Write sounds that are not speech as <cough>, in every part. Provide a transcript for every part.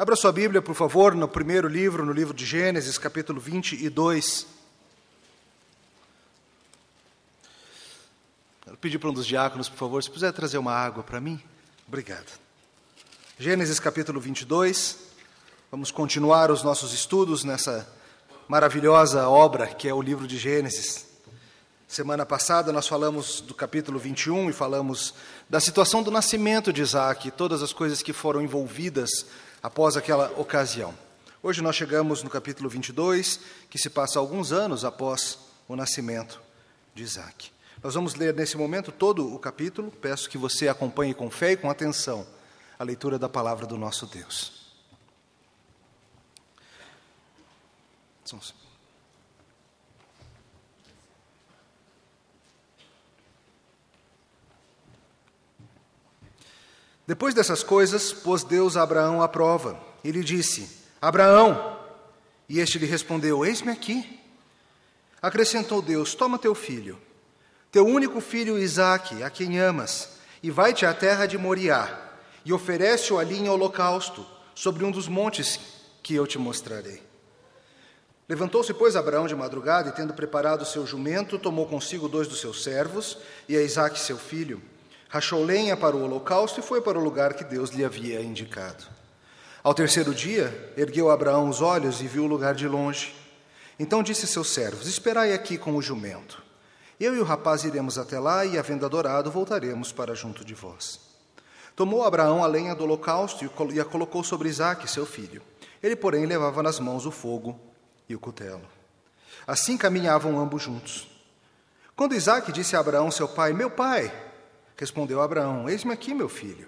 Abra sua Bíblia, por favor, no primeiro livro, no livro de Gênesis, capítulo 22. Quero pedir para um dos diáconos, por favor, se puder trazer uma água para mim. Obrigado. Gênesis capítulo 22. Vamos continuar os nossos estudos nessa maravilhosa obra que é o livro de Gênesis. Semana passada nós falamos do capítulo 21 e falamos da situação do nascimento de Isaac, todas as coisas que foram envolvidas após aquela ocasião. Hoje nós chegamos no capítulo 22, que se passa alguns anos após o nascimento de Isaac. Nós vamos ler nesse momento todo o capítulo, peço que você acompanhe com fé e com atenção a leitura da palavra do nosso Deus. Depois dessas coisas, pôs Deus a Abraão à prova. E lhe disse: Abraão. E este lhe respondeu: Eis-me aqui. Acrescentou Deus: Toma teu filho, teu único filho Isaque, a quem amas, e vai-te à terra de Moriá, e oferece-o ali em holocausto, sobre um dos montes que eu te mostrarei. Levantou-se, pois, Abraão de madrugada, e tendo preparado o seu jumento, tomou consigo dois dos seus servos e a Isaque, seu filho rachou lenha para o holocausto e foi para o lugar que Deus lhe havia indicado. Ao terceiro dia, ergueu Abraão os olhos e viu o lugar de longe. Então disse seus servos: Esperai aqui com o jumento. Eu e o rapaz iremos até lá e, havendo adorado, voltaremos para junto de vós. Tomou Abraão a lenha do holocausto e a colocou sobre Isaque, seu filho. Ele, porém, levava nas mãos o fogo e o cutelo. Assim caminhavam ambos juntos. Quando Isaque disse a Abraão, seu pai: Meu pai, Respondeu Abraão: Eis-me aqui, meu filho.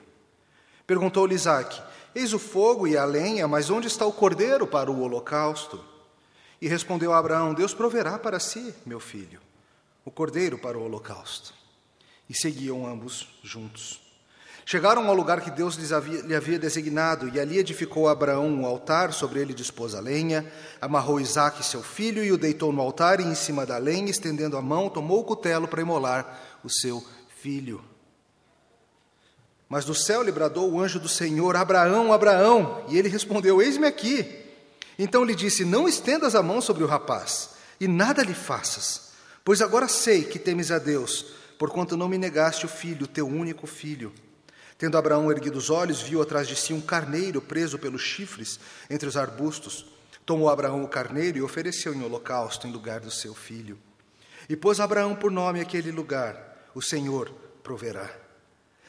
Perguntou-lhe Isaque: Eis o fogo e a lenha, mas onde está o cordeiro para o holocausto? E respondeu Abraão: Deus proverá para si, meu filho, o cordeiro para o holocausto. E seguiam ambos juntos. Chegaram ao lugar que Deus lhes havia, lhe havia designado, e ali edificou Abraão um altar, sobre ele dispôs a lenha, amarrou Isaque, seu filho, e o deitou no altar, e em cima da lenha, estendendo a mão, tomou o cutelo para imolar o seu filho. Mas do céu lhe bradou o anjo do Senhor: Abraão, Abraão. E ele respondeu: Eis-me aqui. Então lhe disse: Não estendas a mão sobre o rapaz, e nada lhe faças, pois agora sei que temes a Deus, porquanto não me negaste o filho, teu único filho. Tendo Abraão erguido os olhos, viu atrás de si um carneiro preso pelos chifres entre os arbustos. Tomou Abraão o carneiro e ofereceu em holocausto em lugar do seu filho. E pôs Abraão por nome aquele lugar: O Senhor proverá.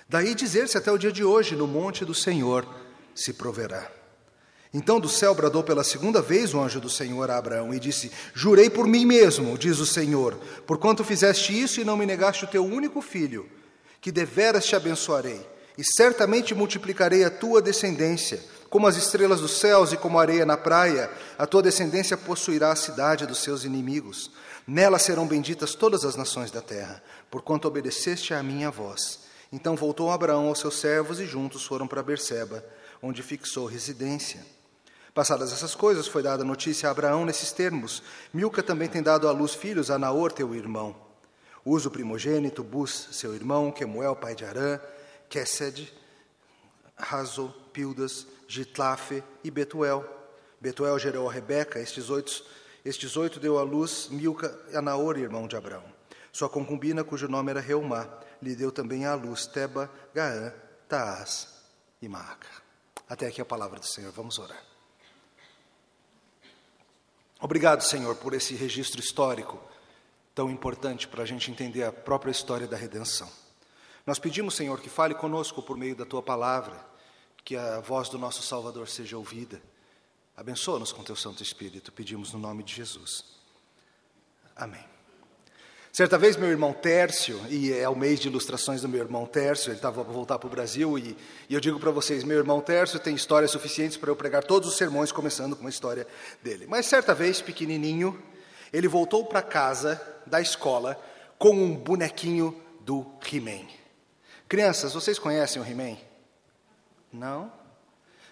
Daí dizer-se até o dia de hoje: no monte do Senhor se proverá. Então do céu bradou pela segunda vez o anjo do Senhor a Abraão e disse: Jurei por mim mesmo, diz o Senhor, porquanto fizeste isso e não me negaste o teu único filho, que deveras te abençoarei, e certamente multiplicarei a tua descendência, como as estrelas dos céus e como a areia na praia, a tua descendência possuirá a cidade dos seus inimigos. Nela serão benditas todas as nações da terra, porquanto obedeceste à minha voz. Então voltou Abraão aos seus servos e juntos foram para Berseba, onde fixou residência. Passadas essas coisas, foi dada notícia a Abraão nesses termos: Milca também tem dado à luz filhos a Naor, teu irmão. Uso primogênito, Bus, seu irmão, Quemuel, pai de Arã, Kesed, Razo, Pildas, Gitlafe e Betuel. Betuel gerou a Rebeca, estes oito, estes oito deu à luz Milca a Naor, irmão de Abraão. Sua concubina, cujo nome era Reumá, lhe deu também à luz Teba, Gaã, Taás e Maaca. Até aqui a palavra do Senhor. Vamos orar. Obrigado, Senhor, por esse registro histórico tão importante para a gente entender a própria história da redenção. Nós pedimos, Senhor, que fale conosco por meio da tua palavra, que a voz do nosso Salvador seja ouvida. Abençoa-nos com teu Santo Espírito, pedimos no nome de Jesus. Amém. Certa vez, meu irmão Tércio, e é o mês de ilustrações do meu irmão Tércio, ele estava para voltar para o Brasil, e, e eu digo para vocês: meu irmão Tércio tem histórias suficientes para eu pregar todos os sermões, começando com a história dele. Mas certa vez, pequenininho, ele voltou para casa da escola com um bonequinho do He-Man. Crianças, vocês conhecem o He-Man? Não?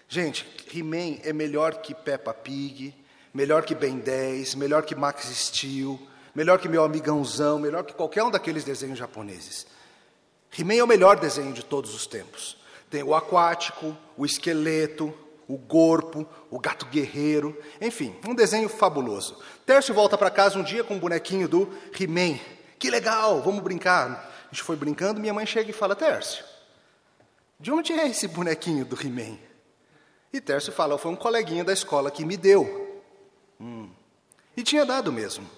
Gente, He-Man é melhor que Peppa Pig, melhor que Ben 10, melhor que Max Steel melhor que meu amigãozão, melhor que qualquer um daqueles desenhos japoneses. He-Man é o melhor desenho de todos os tempos. Tem o aquático, o esqueleto, o corpo, o gato guerreiro, enfim, um desenho fabuloso. Tércio volta para casa um dia com um bonequinho do He-Man. Que legal, vamos brincar. A gente foi brincando, minha mãe chega e fala: Tércio, de onde é esse bonequinho do He-Man? E Tércio fala: Foi um coleguinha da escola que me deu. Hum. E tinha dado mesmo.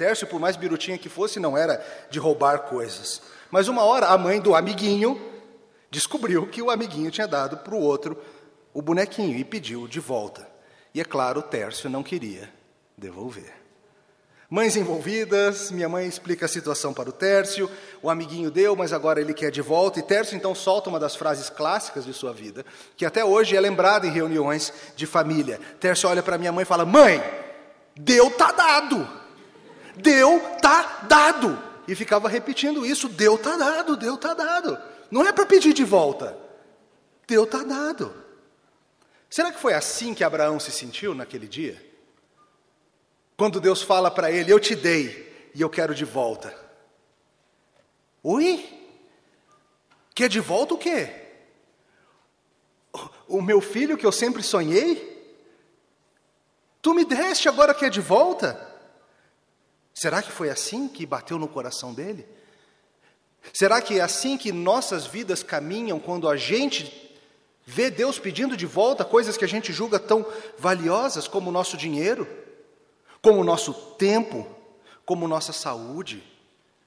Tércio, por mais birutinha que fosse, não era de roubar coisas. Mas uma hora a mãe do amiguinho descobriu que o amiguinho tinha dado para o outro o bonequinho e pediu de volta. E é claro, Tércio não queria devolver. Mães envolvidas, minha mãe explica a situação para o Tércio, o amiguinho deu, mas agora ele quer de volta, e Tércio então solta uma das frases clássicas de sua vida, que até hoje é lembrada em reuniões de família. Tércio olha para minha mãe e fala: Mãe, deu tá dado, deu tá dado. E ficava repetindo isso: deu tá dado, deu tá dado. Não é para pedir de volta, deu tá dado. Será que foi assim que Abraão se sentiu naquele dia? Quando Deus fala para ele: Eu te dei e eu quero de volta. Oi? Quer de volta o quê? O meu filho que eu sempre sonhei? Tu me deste, agora quer de volta? Será que foi assim que bateu no coração dele? Será que é assim que nossas vidas caminham quando a gente Vê Deus pedindo de volta coisas que a gente julga tão valiosas como o nosso dinheiro, como o nosso tempo, como nossa saúde,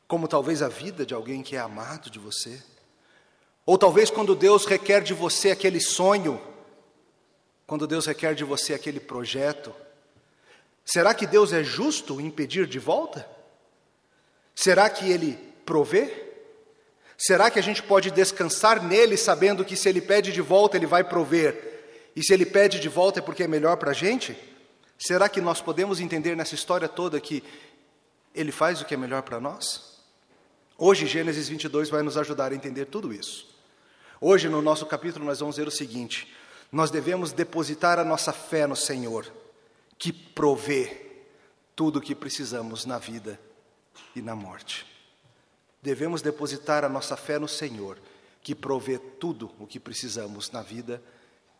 como talvez a vida de alguém que é amado de você. Ou talvez quando Deus requer de você aquele sonho, quando Deus requer de você aquele projeto. Será que Deus é justo em pedir de volta? Será que Ele provê? Será que a gente pode descansar nele sabendo que se ele pede de volta, ele vai prover? E se ele pede de volta é porque é melhor para a gente? Será que nós podemos entender nessa história toda que ele faz o que é melhor para nós? Hoje, Gênesis 22 vai nos ajudar a entender tudo isso. Hoje, no nosso capítulo, nós vamos ver o seguinte: nós devemos depositar a nossa fé no Senhor, que provê tudo o que precisamos na vida e na morte devemos depositar a nossa fé no Senhor, que provê tudo o que precisamos na vida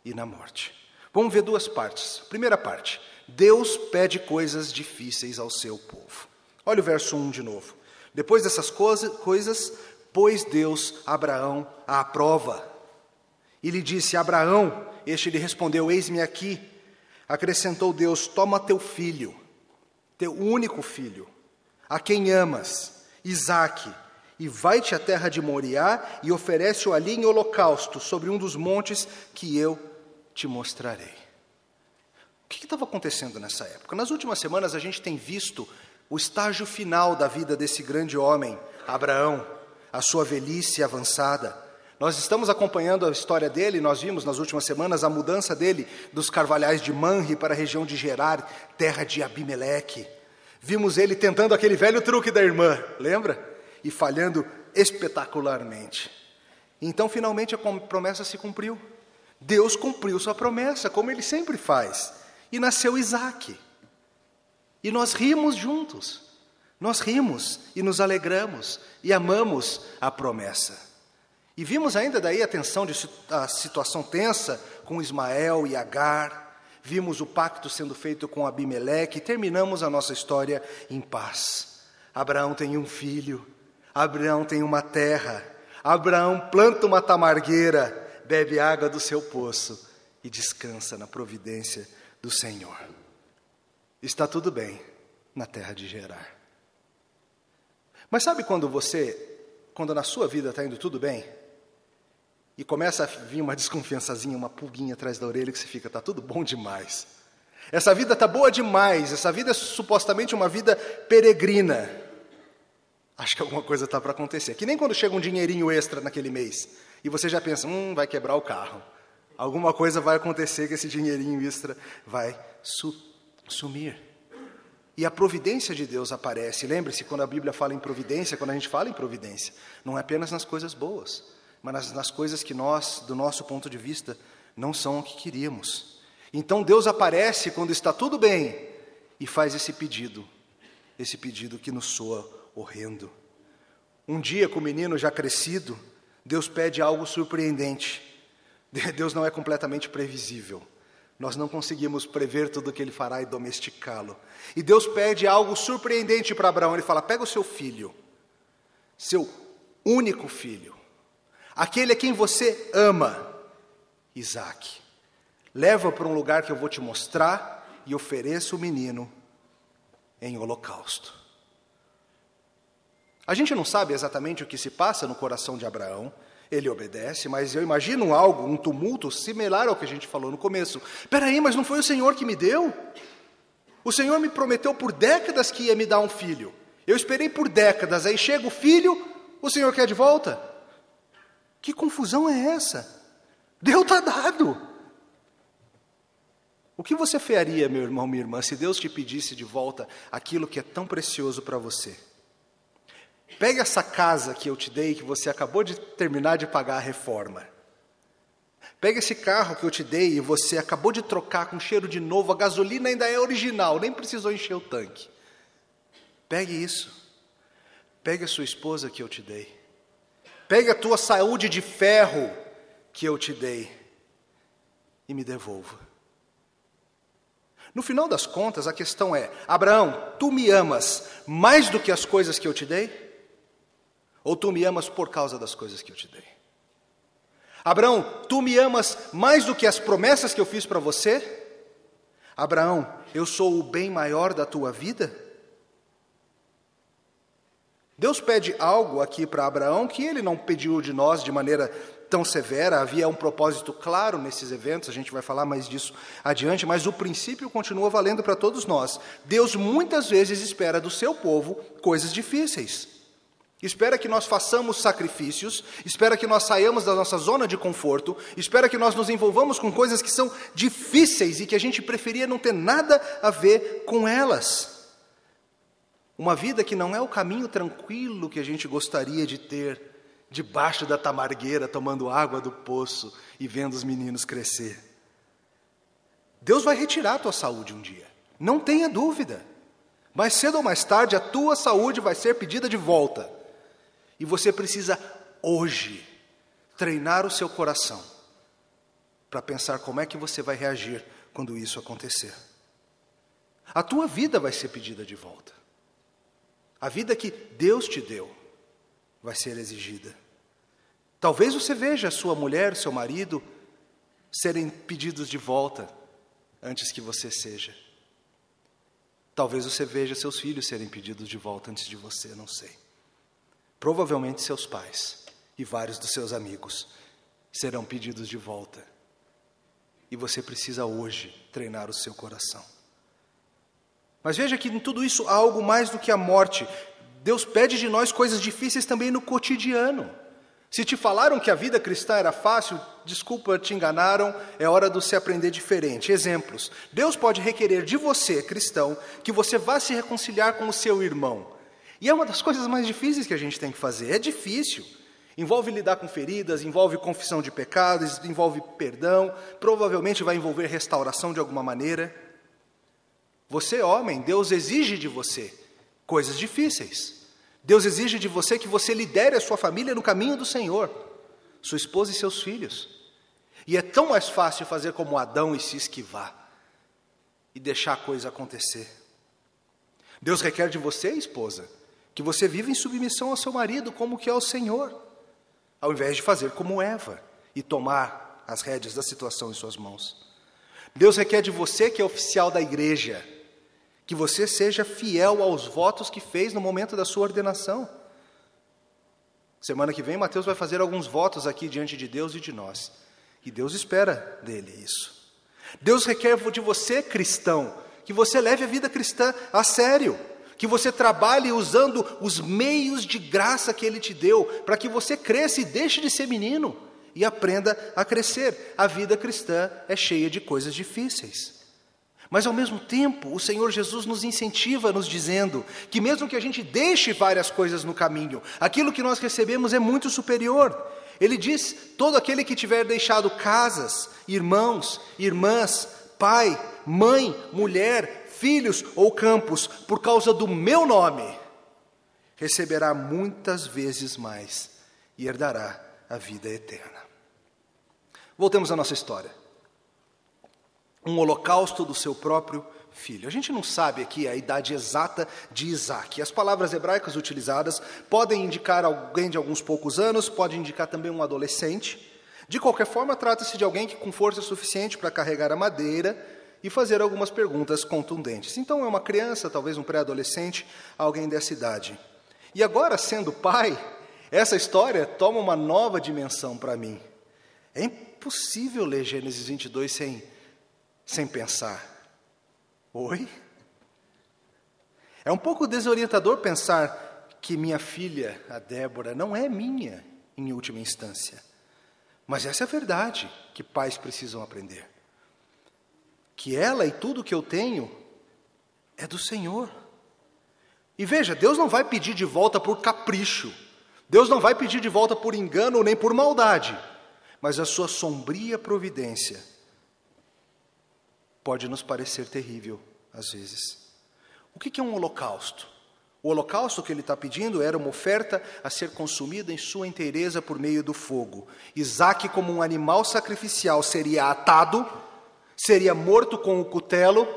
e na morte. Vamos ver duas partes. Primeira parte: Deus pede coisas difíceis ao seu povo. Olha o verso 1 de novo. Depois dessas coisas, pôs Deus Abraão à prova. E lhe disse: Abraão, este lhe respondeu: Eis-me aqui. Acrescentou Deus: Toma teu filho, teu único filho, a quem amas, Isaque, e vai-te à terra de Moriá e oferece-o ali em holocausto sobre um dos montes que eu te mostrarei. O que estava acontecendo nessa época? Nas últimas semanas a gente tem visto o estágio final da vida desse grande homem, Abraão, a sua velhice avançada. Nós estamos acompanhando a história dele, nós vimos nas últimas semanas a mudança dele dos carvalhais de Manre para a região de Gerar, terra de Abimeleque. Vimos ele tentando aquele velho truque da irmã, lembra? e falhando espetacularmente. Então, finalmente, a promessa se cumpriu. Deus cumpriu sua promessa, como ele sempre faz. E nasceu Isaac. E nós rimos juntos. Nós rimos e nos alegramos e amamos a promessa. E vimos ainda daí a tensão de a situação tensa com Ismael e Agar. Vimos o pacto sendo feito com Abimeleque e terminamos a nossa história em paz. Abraão tem um filho, Abraão tem uma terra, Abraão planta uma tamargueira, bebe água do seu poço e descansa na providência do Senhor. Está tudo bem na terra de Gerar. Mas sabe quando você, quando na sua vida está indo tudo bem, e começa a vir uma desconfiançazinha, uma pulguinha atrás da orelha que você fica, está tudo bom demais. Essa vida está boa demais, essa vida é supostamente uma vida peregrina. Acho que alguma coisa está para acontecer. Que nem quando chega um dinheirinho extra naquele mês e você já pensa, hum, vai quebrar o carro. Alguma coisa vai acontecer que esse dinheirinho extra vai su sumir. E a providência de Deus aparece. Lembre-se, quando a Bíblia fala em providência, quando a gente fala em providência, não é apenas nas coisas boas, mas nas, coisas que nós, do nosso ponto de vista, não são o que queríamos. Então Deus aparece quando está tudo bem e faz esse pedido, esse pedido que nos soa horrendo. Um dia, com o menino já crescido, Deus pede algo surpreendente. <laughs> Deus não é completamente previsível. Nós não conseguimos prever tudo o que ele fará e domesticá-lo. E Deus pede algo surpreendente para Abraão. Ele fala: pega o seu filho, seu único filho, aquele a quem você ama, Isaac. Leva para um lugar que eu vou te mostrar e ofereça o menino em holocausto. A gente não sabe exatamente o que se passa no coração de Abraão, ele obedece, mas eu imagino algo, um tumulto similar ao que a gente falou no começo. Peraí, mas não foi o Senhor que me deu? O Senhor me prometeu por décadas que ia me dar um filho. Eu esperei por décadas, aí chega o filho, o Senhor quer de volta? Que confusão é essa? Deus está dado. O que você faria, meu irmão, minha irmã, se Deus te pedisse de volta aquilo que é tão precioso para você? Pega essa casa que eu te dei, que você acabou de terminar de pagar a reforma. Pega esse carro que eu te dei e você acabou de trocar com cheiro de novo, a gasolina ainda é original, nem precisou encher o tanque. Pegue isso. Pegue a sua esposa que eu te dei. Pegue a tua saúde de ferro que eu te dei e me devolva. No final das contas, a questão é: Abraão, tu me amas mais do que as coisas que eu te dei? Ou tu me amas por causa das coisas que eu te dei? Abraão, tu me amas mais do que as promessas que eu fiz para você? Abraão, eu sou o bem maior da tua vida? Deus pede algo aqui para Abraão que ele não pediu de nós de maneira tão severa, havia um propósito claro nesses eventos, a gente vai falar mais disso adiante, mas o princípio continua valendo para todos nós. Deus muitas vezes espera do seu povo coisas difíceis espera que nós façamos sacrifícios, espera que nós saiamos da nossa zona de conforto, espera que nós nos envolvamos com coisas que são difíceis e que a gente preferia não ter nada a ver com elas. Uma vida que não é o caminho tranquilo que a gente gostaria de ter, debaixo da tamargueira, tomando água do poço e vendo os meninos crescer. Deus vai retirar a tua saúde um dia, não tenha dúvida. Mais cedo ou mais tarde, a tua saúde vai ser pedida de volta. E você precisa hoje treinar o seu coração para pensar como é que você vai reagir quando isso acontecer. A tua vida vai ser pedida de volta. A vida que Deus te deu vai ser exigida. Talvez você veja sua mulher, seu marido serem pedidos de volta antes que você seja. Talvez você veja seus filhos serem pedidos de volta antes de você, não sei. Provavelmente seus pais e vários dos seus amigos serão pedidos de volta. E você precisa hoje treinar o seu coração. Mas veja que em tudo isso há algo mais do que a morte. Deus pede de nós coisas difíceis também no cotidiano. Se te falaram que a vida cristã era fácil, desculpa, te enganaram, é hora de você aprender diferente. Exemplos. Deus pode requerer de você, cristão, que você vá se reconciliar com o seu irmão. E é uma das <laughs> coisas mais difíceis que a gente tem que fazer. É difícil. Envolve lidar com feridas, envolve confissão de pecados, envolve perdão, provavelmente vai envolver restauração de alguma maneira. Você, homem, Deus exige de você coisas difíceis. Deus exige de você que você lidere a sua família no caminho do Senhor, sua esposa e seus filhos. E é tão mais fácil fazer como Adão e se esquivar e deixar a coisa acontecer. Deus requer de você, esposa, que você viva em submissão ao seu marido, como que é o Senhor, ao invés de fazer como Eva e tomar as rédeas da situação em suas mãos. Deus requer de você, que é oficial da igreja, que você seja fiel aos votos que fez no momento da sua ordenação. Semana que vem, Mateus vai fazer alguns votos aqui diante de Deus e de nós. E Deus espera dele isso. Deus requer de você, cristão, que você leve a vida cristã a sério que você trabalhe usando os meios de graça que Ele te deu, para que você cresça e deixe de ser menino e aprenda a crescer. A vida cristã é cheia de coisas difíceis. Mas ao mesmo tempo, o Senhor Jesus nos incentiva, nos dizendo que, mesmo que a gente deixe várias coisas no caminho, aquilo que nós recebemos é muito superior. Ele diz: todo aquele que tiver deixado casas, irmãos, irmãs, pai, mãe, mulher, filhos ou campos por causa do meu nome, receberá muitas vezes mais e herdará a vida eterna. Voltemos à nossa história. Um holocausto do seu próprio filho. A gente não sabe aqui a idade exata de Isaac. As palavras hebraicas utilizadas podem indicar alguém de alguns poucos anos, pode indicar também um adolescente. De qualquer forma, trata-se de alguém que com força suficiente para carregar a madeira e fazer algumas perguntas contundentes. Então é uma criança, talvez um pré-adolescente, alguém dessa idade. E agora, sendo pai, essa história toma uma nova dimensão para mim. É impossível ler Gênesis 22 sem, sem pensar. Oi? É um pouco desorientador pensar que minha filha, a Débora, não é minha em última instância. Mas essa é a verdade que pais precisam aprender. Que ela e tudo que eu tenho é do Senhor. E veja, Deus não vai pedir de volta por capricho. Deus não vai pedir de volta por engano nem por maldade. Mas a sua sombria providência pode nos parecer terrível às vezes. O que é um holocausto? O holocausto que ele está pedindo era uma oferta a ser consumida em sua inteireza por meio do fogo. Isaac, como um animal sacrificial, seria atado, seria morto com o cutelo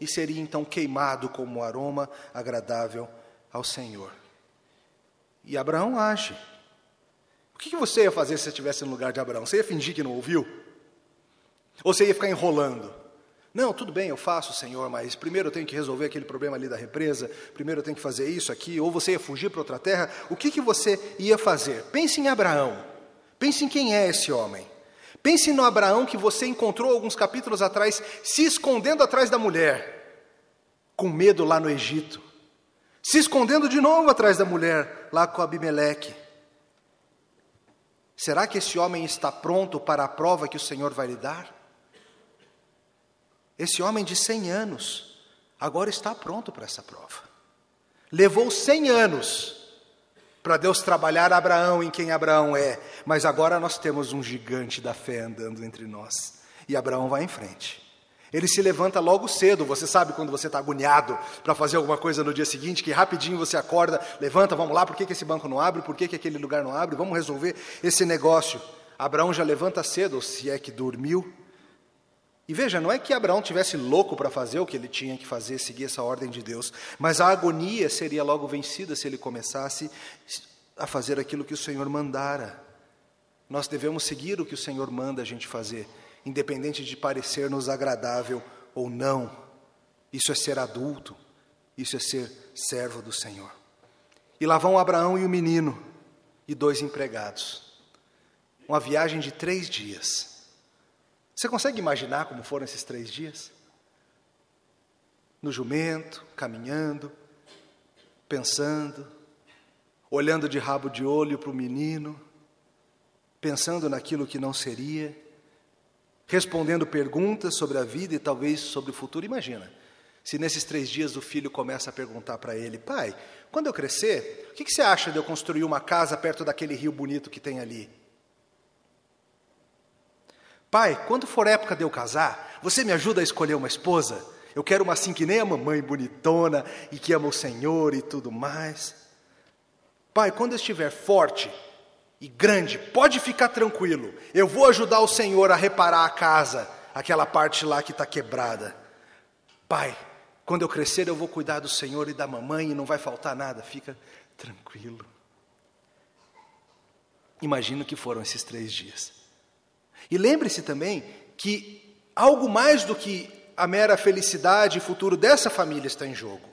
e seria então queimado como aroma agradável ao Senhor. E Abraão age. O que você ia fazer se você estivesse no lugar de Abraão? Você ia fingir que não ouviu? Ou você ia ficar enrolando? Não, tudo bem, eu faço, Senhor, mas primeiro eu tenho que resolver aquele problema ali da represa, primeiro eu tenho que fazer isso aqui, ou você ia fugir para outra terra, o que, que você ia fazer? Pense em Abraão, pense em quem é esse homem. Pense no Abraão que você encontrou alguns capítulos atrás, se escondendo atrás da mulher, com medo lá no Egito, se escondendo de novo atrás da mulher, lá com Abimeleque. Será que esse homem está pronto para a prova que o Senhor vai lhe dar? Esse homem de 100 anos agora está pronto para essa prova. Levou 100 anos para Deus trabalhar Abraão em quem Abraão é, mas agora nós temos um gigante da fé andando entre nós. E Abraão vai em frente. Ele se levanta logo cedo, você sabe quando você está agoniado para fazer alguma coisa no dia seguinte, que rapidinho você acorda, levanta, vamos lá, por que, que esse banco não abre, por que, que aquele lugar não abre, vamos resolver esse negócio. Abraão já levanta cedo, se é que dormiu, e veja, não é que Abraão tivesse louco para fazer o que ele tinha que fazer, seguir essa ordem de Deus, mas a agonia seria logo vencida se ele começasse a fazer aquilo que o Senhor mandara. Nós devemos seguir o que o Senhor manda a gente fazer, independente de parecer-nos agradável ou não. Isso é ser adulto, isso é ser servo do Senhor. E lá vão Abraão e o menino e dois empregados. Uma viagem de três dias. Você consegue imaginar como foram esses três dias? No jumento, caminhando, pensando, olhando de rabo de olho para o menino, pensando naquilo que não seria, respondendo perguntas sobre a vida e talvez sobre o futuro. Imagina, se nesses três dias o filho começa a perguntar para ele: Pai, quando eu crescer, o que, que você acha de eu construir uma casa perto daquele rio bonito que tem ali? Pai, quando for época de eu casar, você me ajuda a escolher uma esposa? Eu quero uma assim que nem a mamãe, bonitona e que ama o Senhor e tudo mais. Pai, quando eu estiver forte e grande, pode ficar tranquilo, eu vou ajudar o Senhor a reparar a casa, aquela parte lá que está quebrada. Pai, quando eu crescer, eu vou cuidar do Senhor e da mamãe e não vai faltar nada, fica tranquilo. Imagino que foram esses três dias. E lembre-se também que algo mais do que a mera felicidade e futuro dessa família está em jogo.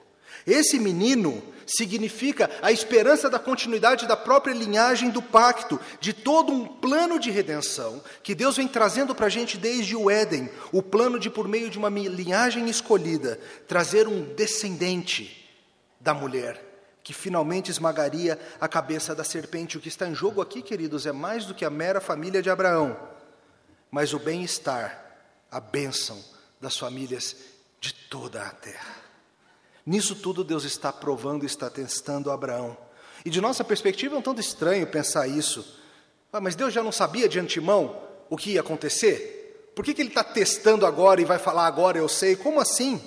Esse menino significa a esperança da continuidade da própria linhagem do pacto, de todo um plano de redenção que Deus vem trazendo para a gente desde o Éden o plano de, por meio de uma linhagem escolhida, trazer um descendente da mulher que finalmente esmagaria a cabeça da serpente. O que está em jogo aqui, queridos, é mais do que a mera família de Abraão mas o bem-estar, a bênção das famílias de toda a terra. Nisso tudo Deus está provando está testando Abraão. E de nossa perspectiva é um tanto estranho pensar isso. Ah, mas Deus já não sabia de antemão o que ia acontecer? Por que, que Ele está testando agora e vai falar agora eu sei? Como assim?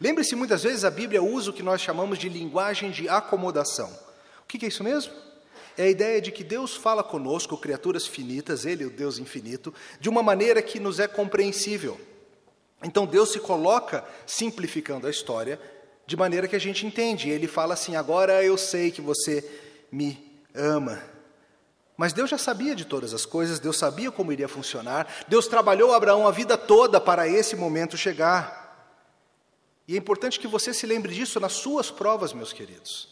Lembre-se, muitas vezes a Bíblia usa o que nós chamamos de linguagem de acomodação. O que, que é isso mesmo? É a ideia de que Deus fala conosco, criaturas finitas, Ele, o Deus infinito, de uma maneira que nos é compreensível. Então Deus se coloca simplificando a história de maneira que a gente entende. Ele fala assim: agora eu sei que você me ama. Mas Deus já sabia de todas as coisas, Deus sabia como iria funcionar, Deus trabalhou Abraão a vida toda para esse momento chegar. E é importante que você se lembre disso nas suas provas, meus queridos.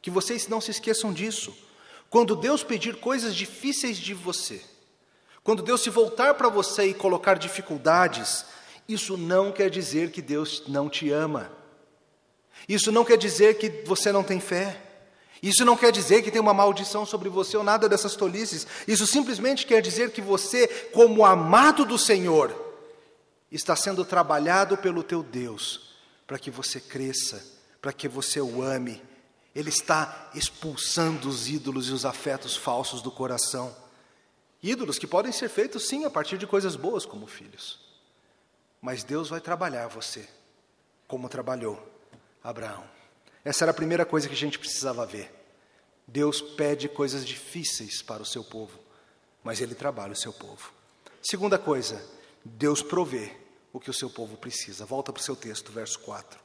Que vocês não se esqueçam disso. Quando Deus pedir coisas difíceis de você, quando Deus se voltar para você e colocar dificuldades, isso não quer dizer que Deus não te ama. Isso não quer dizer que você não tem fé. Isso não quer dizer que tem uma maldição sobre você ou nada dessas tolices. Isso simplesmente quer dizer que você, como amado do Senhor, está sendo trabalhado pelo teu Deus para que você cresça, para que você o ame. Ele está expulsando os ídolos e os afetos falsos do coração. Ídolos que podem ser feitos sim a partir de coisas boas como filhos. Mas Deus vai trabalhar você, como trabalhou Abraão. Essa era a primeira coisa que a gente precisava ver. Deus pede coisas difíceis para o seu povo, mas ele trabalha o seu povo. Segunda coisa, Deus provê o que o seu povo precisa. Volta para o seu texto, verso 4.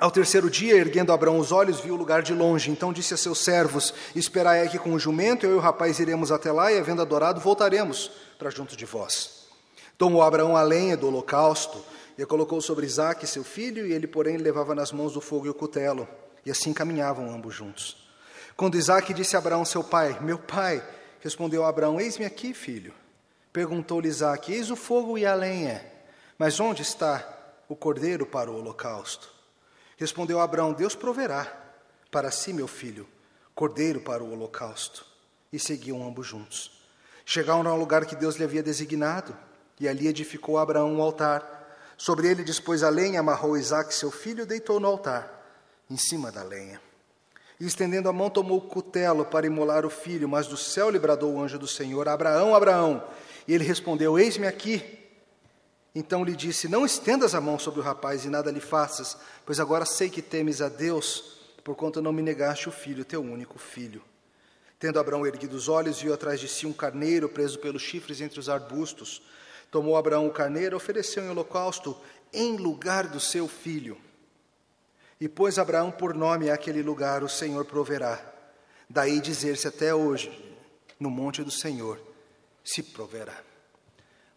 Ao terceiro dia, erguendo Abraão os olhos, viu o lugar de longe. Então disse a seus servos: Esperai aqui com o jumento, eu e o rapaz iremos até lá, e havendo adorado, voltaremos para junto de vós. Tomou Abraão a lenha do holocausto e a colocou sobre Isaque, seu filho, e ele, porém, levava nas mãos do fogo e o cutelo. E assim caminhavam ambos juntos. Quando Isaque disse a Abraão, seu pai, Meu pai, respondeu Abraão: Eis-me aqui, filho. Perguntou-lhe Isaque: Eis o fogo e a lenha, mas onde está o cordeiro para o holocausto? Respondeu Abraão: Deus proverá para si, meu filho, cordeiro para o holocausto. E seguiam ambos juntos. Chegaram ao lugar que Deus lhe havia designado, e ali edificou Abraão um altar Sobre ele dispôs a lenha, amarrou Isaac, seu filho, e deitou no altar, em cima da lenha. E estendendo a mão, tomou o cutelo para imolar o filho, mas do céu lhe bradou o anjo do Senhor: Abraão, Abraão. E ele respondeu: Eis-me aqui. Então lhe disse: Não estendas a mão sobre o rapaz e nada lhe faças, pois agora sei que temes a Deus, porquanto não me negaste o filho, teu único filho. Tendo Abraão erguido os olhos, viu atrás de si um carneiro preso pelos chifres entre os arbustos. Tomou Abraão o carneiro, ofereceu em holocausto em lugar do seu filho. E pôs Abraão por nome àquele lugar: O Senhor proverá. Daí dizer-se até hoje, no monte do Senhor se proverá.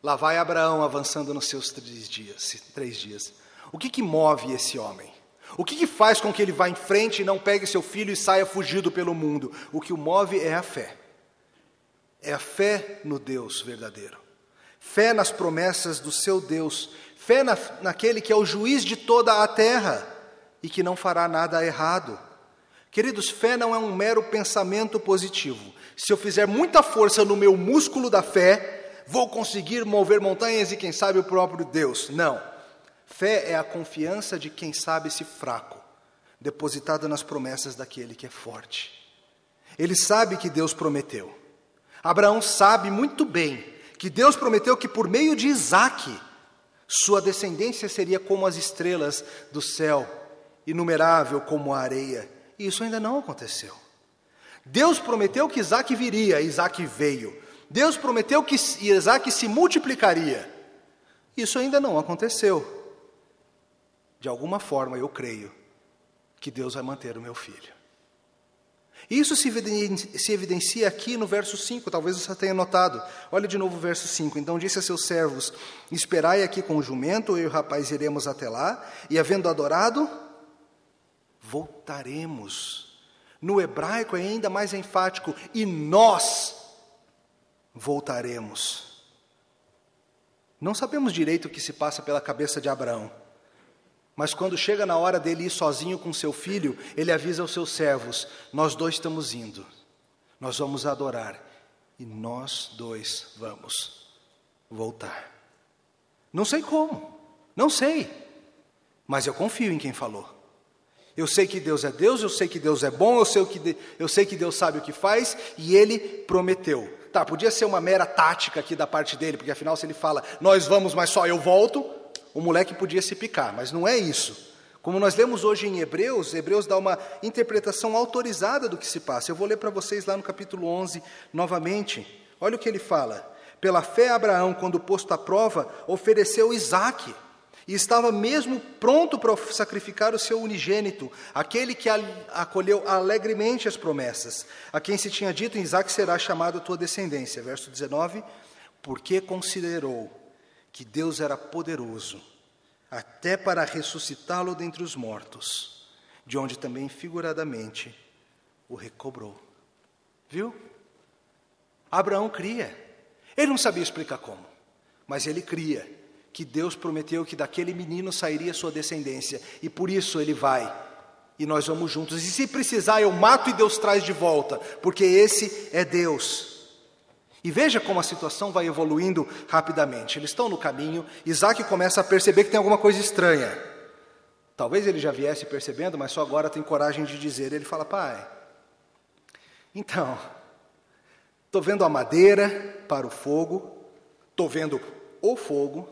Lá vai Abraão avançando nos seus três dias. Três dias. O que, que move esse homem? O que, que faz com que ele vá em frente e não pegue seu filho e saia fugido pelo mundo? O que o move é a fé. É a fé no Deus verdadeiro fé nas promessas do seu Deus, fé na, naquele que é o juiz de toda a terra e que não fará nada errado. Queridos, fé não é um mero pensamento positivo. Se eu fizer muita força no meu músculo da fé, vou conseguir mover montanhas e quem sabe o próprio Deus. Não. Fé é a confiança de quem sabe-se fraco, depositada nas promessas daquele que é forte. Ele sabe que Deus prometeu. Abraão sabe muito bem que Deus prometeu que por meio de Isaac, sua descendência seria como as estrelas do céu, inumerável como a areia. E isso ainda não aconteceu. Deus prometeu que Isaac viria, Isaac veio. Deus prometeu que Isaac se multiplicaria. Isso ainda não aconteceu. De alguma forma, eu creio que Deus vai manter o meu filho. Isso se evidencia aqui no verso 5, talvez você tenha notado. Olha de novo o verso 5. Então disse a seus servos: Esperai aqui com o jumento, eu e o rapaz iremos até lá, e havendo adorado, voltaremos. No hebraico é ainda mais enfático: e nós voltaremos. Não sabemos direito o que se passa pela cabeça de Abraão. Mas quando chega na hora dele ir sozinho com seu filho, ele avisa aos seus servos: Nós dois estamos indo, nós vamos adorar, e nós dois vamos voltar. Não sei como, não sei, mas eu confio em quem falou. Eu sei que Deus é Deus, eu sei que Deus é bom, eu sei, que eu sei que Deus sabe o que faz, e Ele prometeu. Tá, podia ser uma mera tática aqui da parte dele, porque afinal, se ele fala, nós vamos, mas só eu volto, o moleque podia se picar, mas não é isso. Como nós lemos hoje em Hebreus, Hebreus dá uma interpretação autorizada do que se passa. Eu vou ler para vocês lá no capítulo 11 novamente. Olha o que ele fala. Pela fé, Abraão, quando posto à prova, ofereceu Isaque e estava mesmo pronto para sacrificar o seu unigênito, aquele que acolheu alegremente as promessas, a quem se tinha dito: em Isaac será chamado a tua descendência. Verso 19: Porque considerou que Deus era poderoso, até para ressuscitá-lo dentre os mortos, de onde também figuradamente o recobrou. Viu? Abraão cria. Ele não sabia explicar como, mas ele cria que Deus prometeu que daquele menino sairia sua descendência, e por isso ele vai, e nós vamos juntos. E se precisar, eu mato e Deus traz de volta, porque esse é Deus. E veja como a situação vai evoluindo rapidamente. Eles estão no caminho, Isaac começa a perceber que tem alguma coisa estranha. Talvez ele já viesse percebendo, mas só agora tem coragem de dizer. Ele fala: Pai, então, estou vendo a madeira para o fogo, estou vendo o fogo,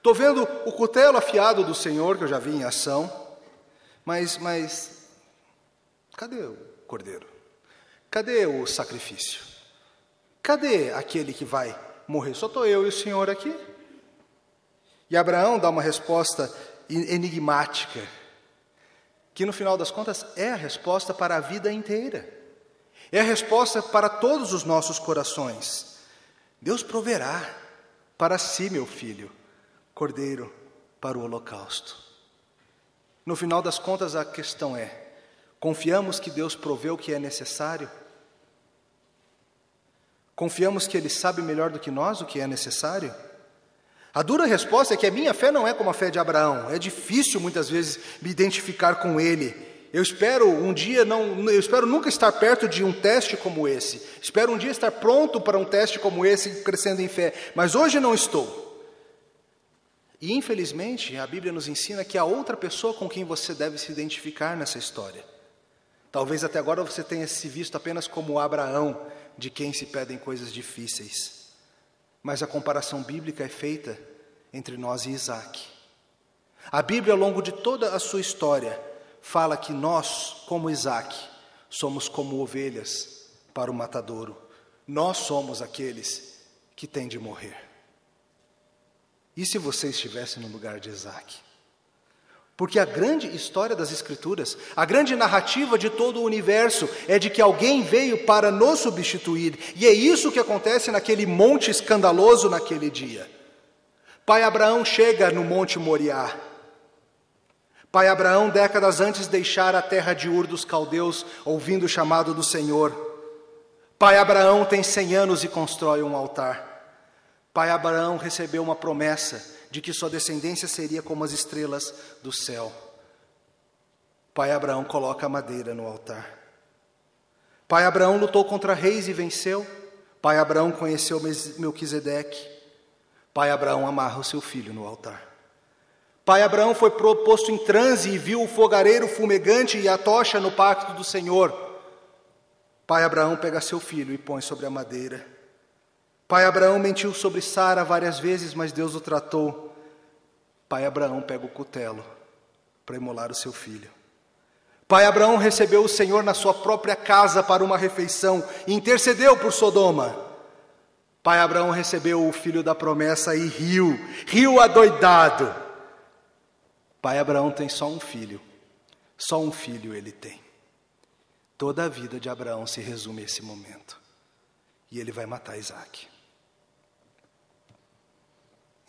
Estou vendo o cutelo afiado do Senhor, que eu já vi em ação, mas, mas cadê o cordeiro? Cadê o sacrifício? Cadê aquele que vai morrer? Só estou eu e o Senhor aqui. E Abraão dá uma resposta enigmática, que no final das contas é a resposta para a vida inteira, é a resposta para todos os nossos corações. Deus proverá para si, meu filho cordeiro para o holocausto. No final das contas, a questão é: confiamos que Deus proveu o que é necessário? Confiamos que Ele sabe melhor do que nós o que é necessário? A dura resposta é que a minha fé não é como a fé de Abraão. É difícil muitas vezes me identificar com ele. Eu espero um dia não, eu espero nunca estar perto de um teste como esse. Espero um dia estar pronto para um teste como esse, crescendo em fé. Mas hoje não estou. E infelizmente, a Bíblia nos ensina que há outra pessoa com quem você deve se identificar nessa história. Talvez até agora você tenha se visto apenas como Abraão, de quem se pedem coisas difíceis. Mas a comparação bíblica é feita entre nós e Isaac. A Bíblia, ao longo de toda a sua história, fala que nós, como Isaac, somos como ovelhas para o matadouro. Nós somos aqueles que têm de morrer. E se você estivesse no lugar de Isaac? Porque a grande história das Escrituras, a grande narrativa de todo o universo é de que alguém veio para nos substituir, e é isso que acontece naquele monte escandaloso naquele dia. Pai Abraão chega no Monte Moriá. Pai Abraão, décadas antes, deixara a terra de Ur dos caldeus, ouvindo o chamado do Senhor. Pai Abraão tem cem anos e constrói um altar. Pai Abraão recebeu uma promessa de que sua descendência seria como as estrelas do céu. Pai Abraão coloca a madeira no altar. Pai Abraão lutou contra reis e venceu. Pai Abraão conheceu Melquisedeque. Pai Abraão amarra o seu filho no altar. Pai Abraão foi proposto em transe e viu o fogareiro fumegante e a tocha no pacto do Senhor. Pai Abraão pega seu filho e põe sobre a madeira. Pai Abraão mentiu sobre Sara várias vezes, mas Deus o tratou. Pai Abraão pega o cutelo para imolar o seu filho. Pai Abraão recebeu o Senhor na sua própria casa para uma refeição e intercedeu por Sodoma. Pai Abraão recebeu o filho da promessa e riu, riu adoidado. Pai Abraão tem só um filho, só um filho ele tem. Toda a vida de Abraão se resume a esse momento. E ele vai matar Isaac.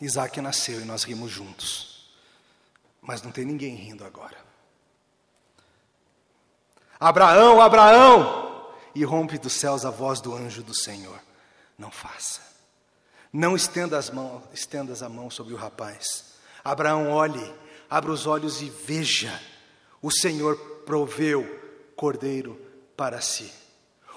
Isaac nasceu e nós rimos juntos. Mas não tem ninguém rindo agora. Abraão, Abraão! E rompe dos céus a voz do anjo do Senhor. Não faça. Não estenda as mãos, estendas a mão sobre o rapaz. Abraão, olhe, abra os olhos e veja. O Senhor proveu cordeiro para si.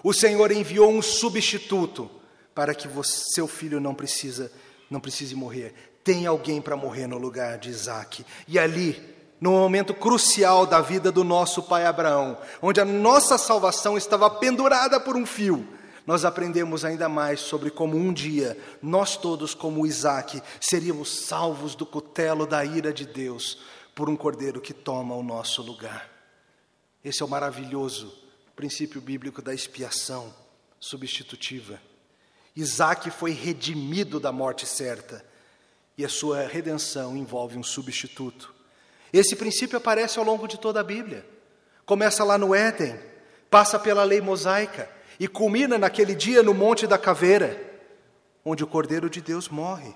O Senhor enviou um substituto para que você, seu filho não precisa não precise morrer. Tem alguém para morrer no lugar de Isaac. E ali, no momento crucial da vida do nosso pai Abraão, onde a nossa salvação estava pendurada por um fio, nós aprendemos ainda mais sobre como um dia nós todos, como Isaac, seríamos salvos do cutelo da ira de Deus por um cordeiro que toma o nosso lugar. Esse é o maravilhoso princípio bíblico da expiação substitutiva. Isaac foi redimido da morte certa e a sua redenção envolve um substituto. Esse princípio aparece ao longo de toda a Bíblia. Começa lá no Éden, passa pela lei mosaica e culmina naquele dia no Monte da Caveira, onde o Cordeiro de Deus morre.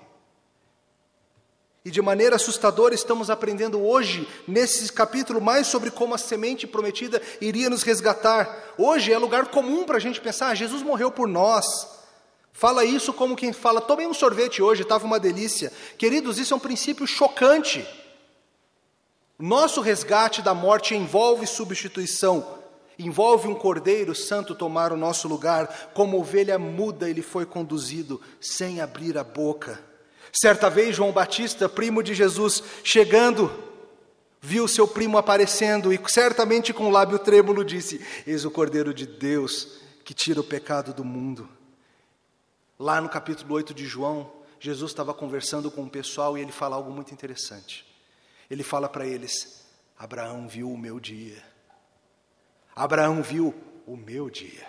E de maneira assustadora estamos aprendendo hoje, nesse capítulo, mais sobre como a semente prometida iria nos resgatar. Hoje é lugar comum para a gente pensar: ah, Jesus morreu por nós. Fala isso como quem fala: tomei um sorvete hoje, estava uma delícia. Queridos, isso é um princípio chocante. Nosso resgate da morte envolve substituição, envolve um cordeiro santo tomar o nosso lugar, como ovelha muda ele foi conduzido, sem abrir a boca. Certa vez, João Batista, primo de Jesus, chegando, viu seu primo aparecendo e, certamente com o lábio trêmulo, disse: Eis o Cordeiro de Deus que tira o pecado do mundo. Lá no capítulo 8 de João, Jesus estava conversando com o pessoal e ele fala algo muito interessante. Ele fala para eles: Abraão viu o meu dia. Abraão viu o meu dia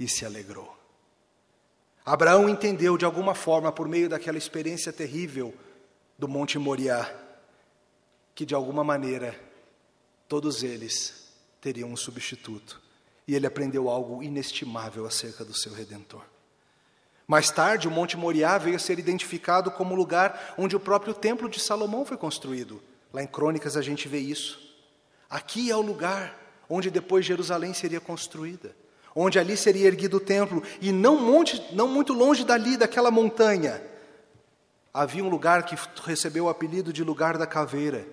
e se alegrou. Abraão entendeu de alguma forma, por meio daquela experiência terrível do Monte Moriá, que de alguma maneira todos eles teriam um substituto. E ele aprendeu algo inestimável acerca do seu redentor. Mais tarde, o Monte Moriá veio a ser identificado como o lugar onde o próprio Templo de Salomão foi construído. Lá em Crônicas a gente vê isso. Aqui é o lugar onde depois Jerusalém seria construída onde ali seria erguido o templo, e não, monte, não muito longe dali, daquela montanha, havia um lugar que recebeu o apelido de lugar da caveira.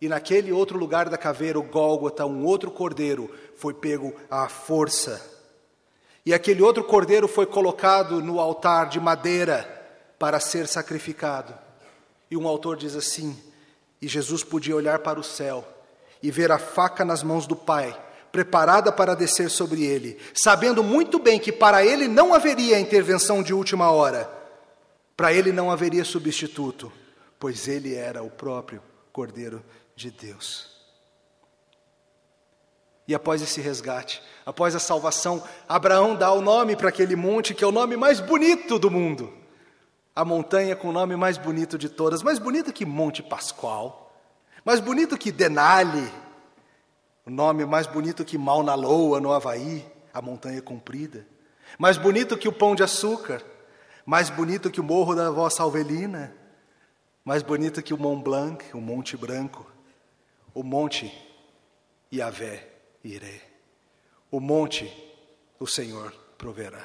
E naquele outro lugar da caveira, o Gólgota, um outro cordeiro, foi pego à força. E aquele outro cordeiro foi colocado no altar de madeira para ser sacrificado. E um autor diz assim: E Jesus podia olhar para o céu e ver a faca nas mãos do Pai preparada para descer sobre ele, sabendo muito bem que para ele não haveria intervenção de última hora, para ele não haveria substituto, pois ele era o próprio Cordeiro de Deus. E após esse resgate, após a salvação, Abraão dá o nome para aquele monte que é o nome mais bonito do mundo. A montanha com o nome mais bonito de todas, mais bonito que Monte Pascoal, mais bonito que Denali, o nome mais bonito que Mauna Loa, no Havaí, a montanha comprida. Mais bonito que o pão de açúcar. Mais bonito que o morro da avó Salvelina. Mais bonito que o Mont Blanc, o Monte Branco. O Monte Yahvé Iré. O monte o Senhor proverá.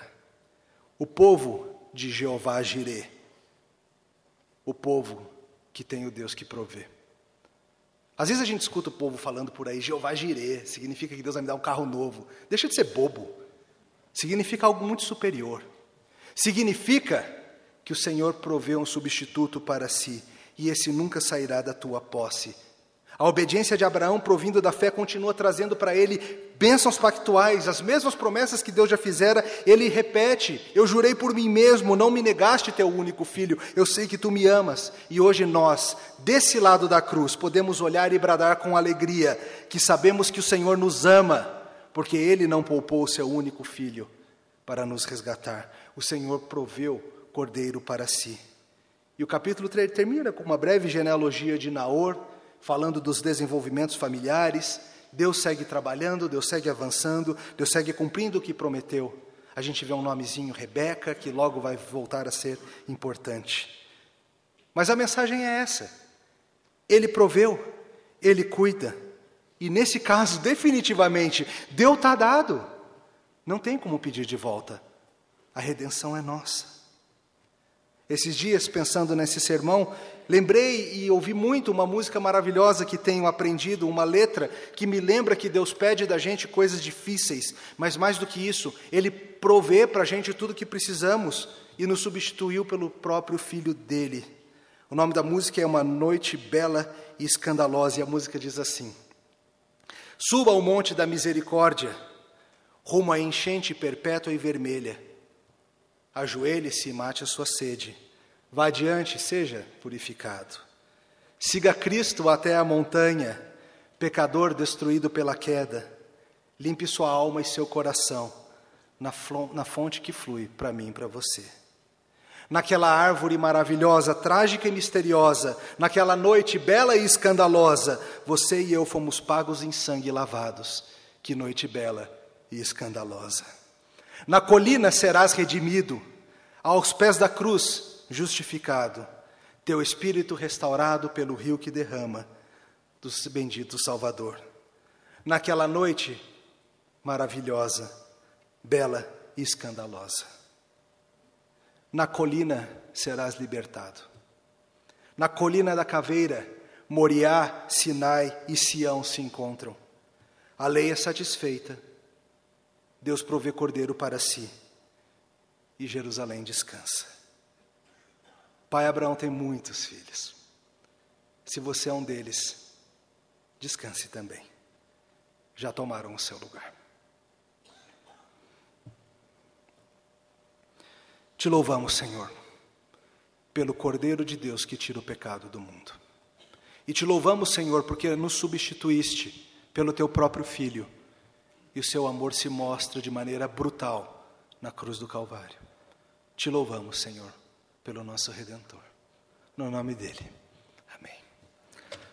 O povo de Jeová Jirê. O povo que tem o Deus que provê. Às vezes a gente escuta o povo falando por aí, Jeová Jirê, significa que Deus vai me dar um carro novo. Deixa de ser bobo. Significa algo muito superior. Significa que o Senhor proveu um substituto para si, e esse nunca sairá da tua posse. A obediência de Abraão, provindo da fé, continua trazendo para ele bênçãos pactuais, as mesmas promessas que Deus já fizera, ele repete: Eu jurei por mim mesmo, não me negaste teu único filho, eu sei que tu me amas. E hoje nós, desse lado da cruz, podemos olhar e bradar com alegria, que sabemos que o Senhor nos ama, porque ele não poupou o seu único filho para nos resgatar. O Senhor proveu cordeiro para si. E o capítulo 3 termina com uma breve genealogia de Naor falando dos desenvolvimentos familiares. Deus segue trabalhando, Deus segue avançando, Deus segue cumprindo o que prometeu. A gente vê um nomezinho Rebeca, que logo vai voltar a ser importante. Mas a mensagem é essa: Ele proveu, Ele cuida, e nesse caso, definitivamente, deu está dado. Não tem como pedir de volta. A redenção é nossa. Esses dias, pensando nesse sermão, lembrei e ouvi muito uma música maravilhosa que tenho aprendido, uma letra que me lembra que Deus pede da gente coisas difíceis, mas mais do que isso, Ele provê para a gente tudo o que precisamos e nos substituiu pelo próprio Filho dele. O nome da música é Uma Noite Bela e Escandalosa, e a música diz assim: Suba ao monte da misericórdia, rumo à enchente perpétua e vermelha ajoelhe-se e mate a sua sede. Vá adiante, seja purificado. Siga Cristo até a montanha, pecador destruído pela queda. Limpe sua alma e seu coração. na fonte que flui para mim e para você. Naquela árvore maravilhosa, trágica e misteriosa, naquela noite bela e escandalosa, você e eu fomos pagos em sangue lavados. Que noite bela e escandalosa. Na colina serás redimido, aos pés da cruz justificado, teu espírito restaurado pelo rio que derrama do bendito Salvador. Naquela noite maravilhosa, bela e escandalosa. Na colina serás libertado. Na colina da caveira, Moriá, Sinai e Sião se encontram. A lei é satisfeita. Deus provê cordeiro para si. E Jerusalém descansa. Pai Abraão tem muitos filhos. Se você é um deles, descanse também. Já tomaram o seu lugar. Te louvamos, Senhor, pelo Cordeiro de Deus que tira o pecado do mundo. E te louvamos, Senhor, porque nos substituíste pelo teu próprio Filho. E o seu amor se mostra de maneira brutal na cruz do Calvário. Te louvamos, Senhor, pelo nosso Redentor. No nome dele.